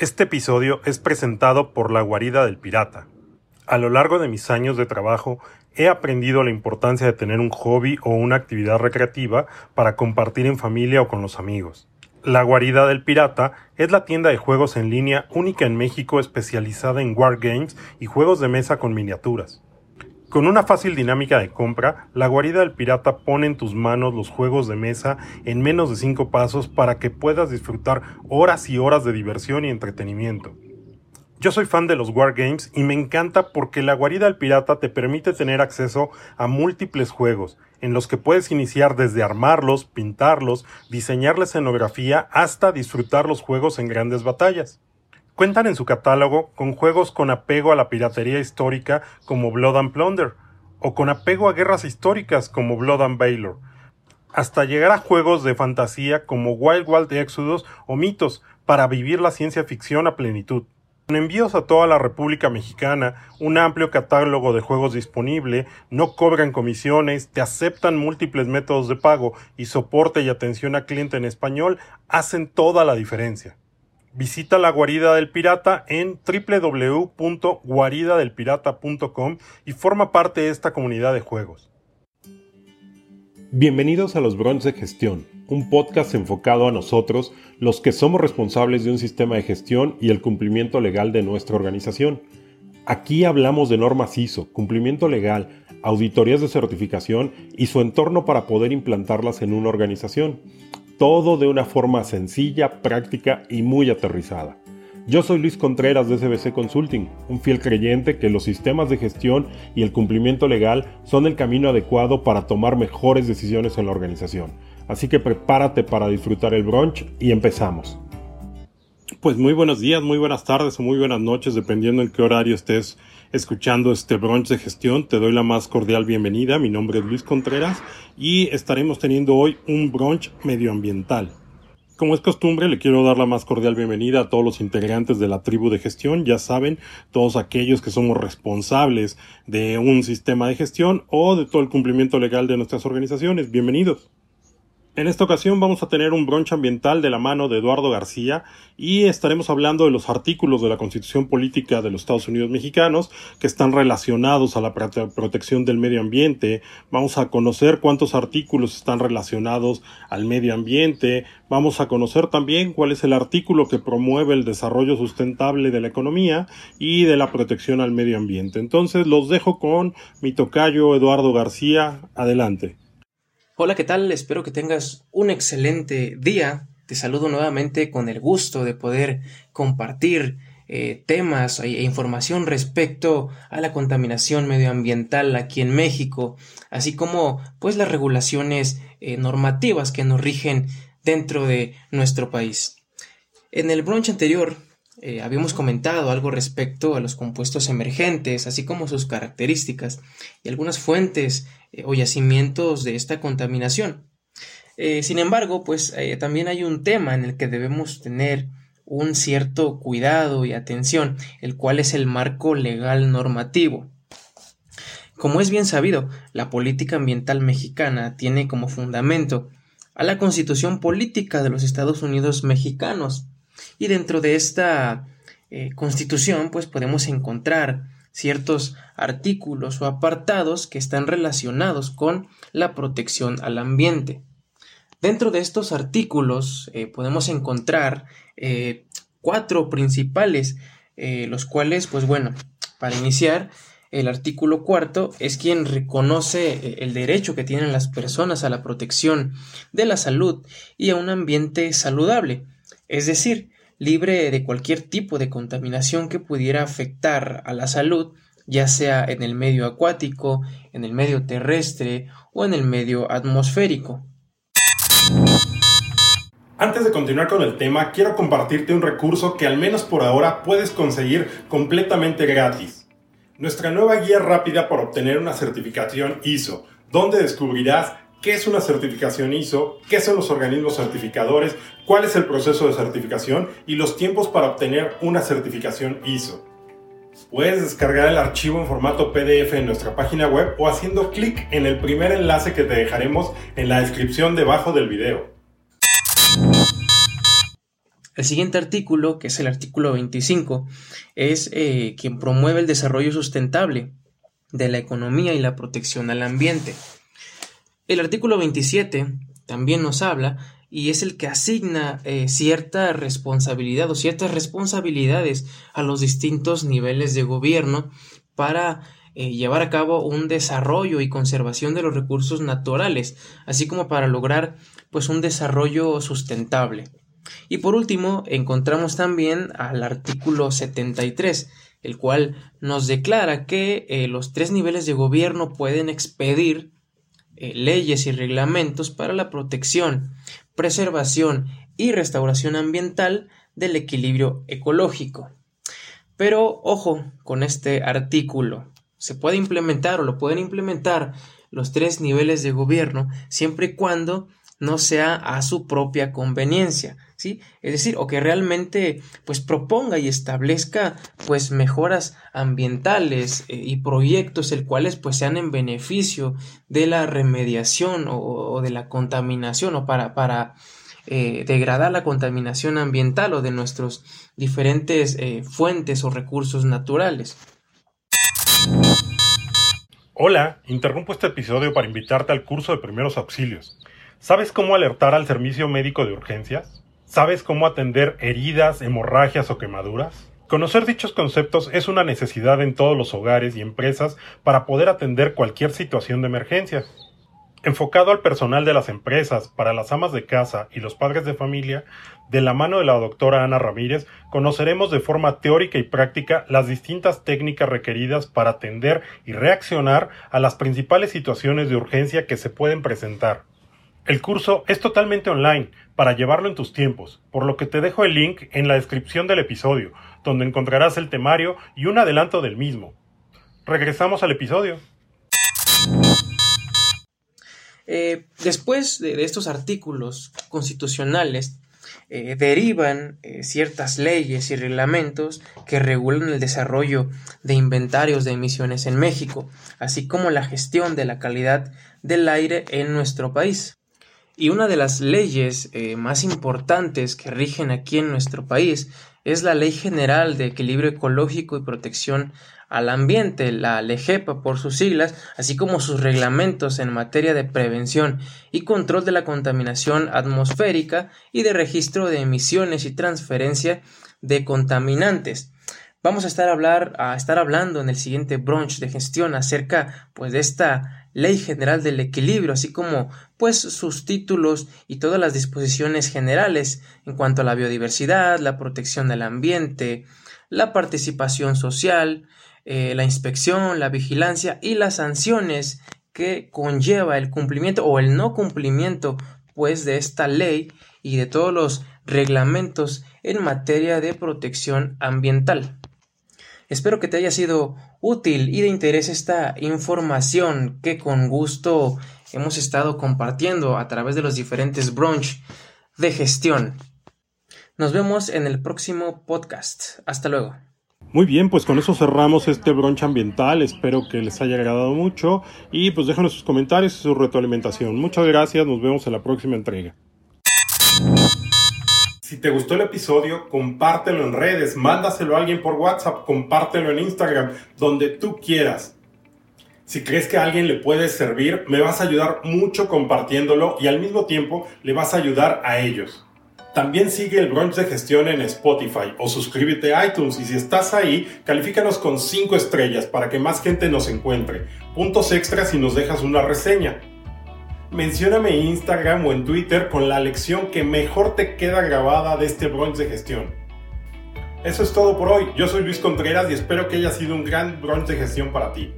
Este episodio es presentado por La Guarida del Pirata. A lo largo de mis años de trabajo he aprendido la importancia de tener un hobby o una actividad recreativa para compartir en familia o con los amigos. La Guarida del Pirata es la tienda de juegos en línea única en México especializada en wargames y juegos de mesa con miniaturas. Con una fácil dinámica de compra, la guarida del pirata pone en tus manos los juegos de mesa en menos de 5 pasos para que puedas disfrutar horas y horas de diversión y entretenimiento. Yo soy fan de los wargames y me encanta porque la guarida del pirata te permite tener acceso a múltiples juegos, en los que puedes iniciar desde armarlos, pintarlos, diseñar la escenografía hasta disfrutar los juegos en grandes batallas. Cuentan en su catálogo con juegos con apego a la piratería histórica como Blood and Plunder, o con apego a guerras históricas como Blood and Baylor, hasta llegar a juegos de fantasía como Wild Wild Exodus o Mitos para vivir la ciencia ficción a plenitud. Con envíos a toda la República Mexicana, un amplio catálogo de juegos disponible, no cobran comisiones, te aceptan múltiples métodos de pago y soporte y atención al cliente en español hacen toda la diferencia. Visita la guarida del pirata en www.guaridadelpirata.com y forma parte de esta comunidad de juegos. Bienvenidos a los Brunch de Gestión, un podcast enfocado a nosotros, los que somos responsables de un sistema de gestión y el cumplimiento legal de nuestra organización. Aquí hablamos de normas ISO, cumplimiento legal, auditorías de certificación y su entorno para poder implantarlas en una organización todo de una forma sencilla, práctica y muy aterrizada. Yo soy Luis Contreras de SBC Consulting, un fiel creyente que los sistemas de gestión y el cumplimiento legal son el camino adecuado para tomar mejores decisiones en la organización. Así que prepárate para disfrutar el brunch y empezamos. Pues muy buenos días, muy buenas tardes o muy buenas noches, dependiendo en qué horario estés escuchando este brunch de gestión. Te doy la más cordial bienvenida. Mi nombre es Luis Contreras y estaremos teniendo hoy un brunch medioambiental. Como es costumbre, le quiero dar la más cordial bienvenida a todos los integrantes de la tribu de gestión. Ya saben, todos aquellos que somos responsables de un sistema de gestión o de todo el cumplimiento legal de nuestras organizaciones. Bienvenidos. En esta ocasión vamos a tener un bronche ambiental de la mano de Eduardo García y estaremos hablando de los artículos de la Constitución Política de los Estados Unidos Mexicanos que están relacionados a la protección del medio ambiente. Vamos a conocer cuántos artículos están relacionados al medio ambiente. Vamos a conocer también cuál es el artículo que promueve el desarrollo sustentable de la economía y de la protección al medio ambiente. Entonces los dejo con mi tocayo Eduardo García. Adelante. Hola, ¿qué tal? Espero que tengas un excelente día. Te saludo nuevamente con el gusto de poder compartir eh, temas e información respecto a la contaminación medioambiental aquí en México, así como pues las regulaciones eh, normativas que nos rigen dentro de nuestro país. En el brunch anterior eh, habíamos comentado algo respecto a los compuestos emergentes, así como sus características y algunas fuentes eh, o yacimientos de esta contaminación. Eh, sin embargo, pues también hay un tema en el que debemos tener un cierto cuidado y atención, el cual es el marco legal normativo. Como es bien sabido, la política ambiental mexicana tiene como fundamento a la Constitución Política de los Estados Unidos Mexicanos, y dentro de esta eh, constitución, pues podemos encontrar ciertos artículos o apartados que están relacionados con la protección al ambiente. Dentro de estos artículos eh, podemos encontrar eh, cuatro principales, los cuales, pues bueno, para iniciar, el artículo cuarto es quien reconoce el derecho que tienen las personas a la protección de la salud y a un ambiente saludable, es decir, libre de cualquier tipo de contaminación que pudiera afectar a la salud, ya sea en el medio acuático, en el medio terrestre o en el medio atmosférico. Antes de continuar con el tema, quiero compartirte un recurso que al menos por ahora puedes conseguir completamente gratis. Nuestra nueva guía rápida para obtener una certificación ISO, donde descubrirás qué es una certificación ISO, qué son los organismos certificadores, cuál es el proceso de certificación y los tiempos para obtener una certificación ISO. Puedes descargar el archivo en formato PDF en nuestra página web o haciendo clic en el primer enlace que te dejaremos en la descripción debajo del video. El siguiente artículo, que es el artículo 25, es eh, quien promueve el desarrollo sustentable de la economía y la protección al ambiente. El artículo 27 también nos habla y es el que asigna eh, cierta responsabilidad o ciertas responsabilidades a los distintos niveles de gobierno para eh, llevar a cabo un desarrollo y conservación de los recursos naturales, así como para lograr pues un desarrollo sustentable. Y por último, encontramos también al artículo 73, el cual nos declara que eh, los tres niveles de gobierno pueden expedir eh, leyes y reglamentos para la protección, preservación y restauración ambiental del equilibrio ecológico. Pero ojo con este artículo. Se puede implementar o lo pueden implementar los tres niveles de gobierno siempre y cuando no sea a su propia conveniencia, ¿sí? Es decir, o que realmente pues proponga y establezca pues mejoras ambientales eh, y proyectos el cuales pues sean en beneficio de la remediación o, de la contaminación o para, para eh, degradar la contaminación ambiental o de nuestros diferentes eh, fuentes o recursos naturales. Hola, interrumpo este episodio para invitarte al curso de primeros auxilios. ¿Sabes cómo alertar al servicio médico de urgencias? ¿Sabes cómo atender heridas, hemorragias o quemaduras? Conocer dichos conceptos es una necesidad en todos los hogares y empresas para poder atender cualquier situación de emergencia. Enfocado al personal de las empresas, para las amas de casa y los padres de familia, de la mano de la doctora Ana Ramírez, conoceremos de forma teórica y práctica las distintas técnicas requeridas para atender y reaccionar a las principales situaciones de urgencia que se pueden presentar. El curso es totalmente online para llevarlo en tus tiempos, por lo que te dejo el link en la descripción del episodio, donde encontrarás el temario y un adelanto del mismo. Regresamos al episodio. Eh, después de, estos artículos constitucionales, eh, derivan eh, ciertas leyes y reglamentos que regulan el desarrollo de inventarios de emisiones en México, así como la gestión de la calidad del aire en nuestro país. Y una de las leyes eh, más importantes que rigen aquí en nuestro país es la Ley General de Equilibrio Ecológico y Protección al Ambiente, la LEGEPA por sus siglas, así como sus reglamentos en materia de prevención y control de la contaminación atmosférica y de registro de emisiones y transferencia de contaminantes. Vamos a estar, hablar, a estar hablando en el siguiente brunch de gestión acerca pues, de esta Ley General del Equilibrio, así como pues sus títulos y todas las disposiciones generales en cuanto a la biodiversidad, la protección del ambiente, la participación social, eh, la inspección, la vigilancia y las sanciones que conlleva el cumplimiento o el no cumplimiento pues de esta ley y de todos los reglamentos en materia de protección ambiental. Espero que te haya sido útil y de interés esta información que con gusto hemos estado compartiendo a través de los diferentes brunch de gestión. Nos vemos en el próximo podcast. Hasta luego. Muy bien, pues con eso cerramos este brunch ambiental. Espero que les haya agradado mucho y pues déjanos sus comentarios y su retroalimentación. Muchas gracias, nos vemos en la próxima entrega. Si te gustó el episodio, compártelo en redes, mándaselo a alguien por WhatsApp, compártelo en Instagram, donde tú quieras. Si crees que a alguien le puede servir, me vas a ayudar mucho compartiéndolo y al mismo tiempo le vas a ayudar a ellos. También sigue el brunch de gestión en Spotify o suscríbete a iTunes y si estás ahí, califícanos con 5 estrellas para que más gente nos encuentre. Puntos extras si nos dejas una reseña mencióname en Instagram o en Twitter con la lección que mejor te queda grabada de este brunch de gestión. Eso es todo por hoy. Yo soy Luis Contreras y espero que haya sido un gran brunch de gestión para ti.